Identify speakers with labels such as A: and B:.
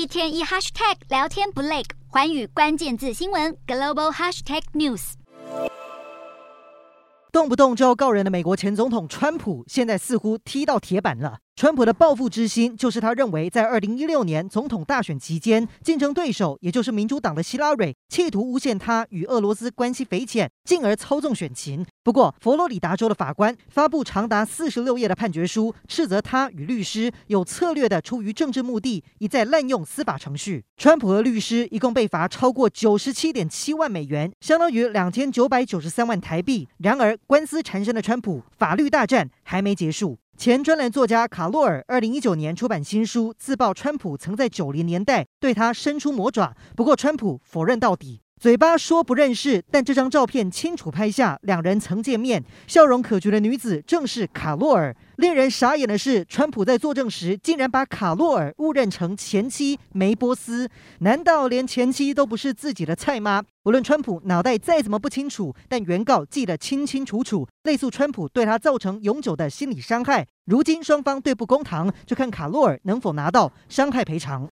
A: 一天一 hashtag 聊天不累，环宇关键字新闻 global hashtag news。
B: 动不动就要告人的美国前总统川普，现在似乎踢到铁板了。川普的报复之心，就是他认为在二零一六年总统大选期间，竞争对手也就是民主党的希拉蕊，企图诬陷他与俄罗斯关系匪浅，进而操纵选情。不过，佛罗里达州的法官发布长达四十六页的判决书，斥责他与律师有策略的出于政治目的，一再滥用司法程序。川普和律师一共被罚超过九十七点七万美元，相当于两千九百九十三万台币。然而，官司缠身的川普，法律大战还没结束。前专栏作家卡洛尔二零一九年出版新书，自曝川普曾在九零年代对他伸出魔爪，不过川普否认到底，嘴巴说不认识，但这张照片清楚拍下两人曾见面，笑容可掬的女子正是卡洛尔。令人傻眼的是，川普在作证时竟然把卡洛尔误认成前妻梅波斯。难道连前妻都不是自己的菜吗？无论川普脑袋再怎么不清楚，但原告记得清清楚楚，类诉川普对他造成永久的心理伤害。如今双方对簿公堂，就看卡洛尔能否拿到伤害赔偿。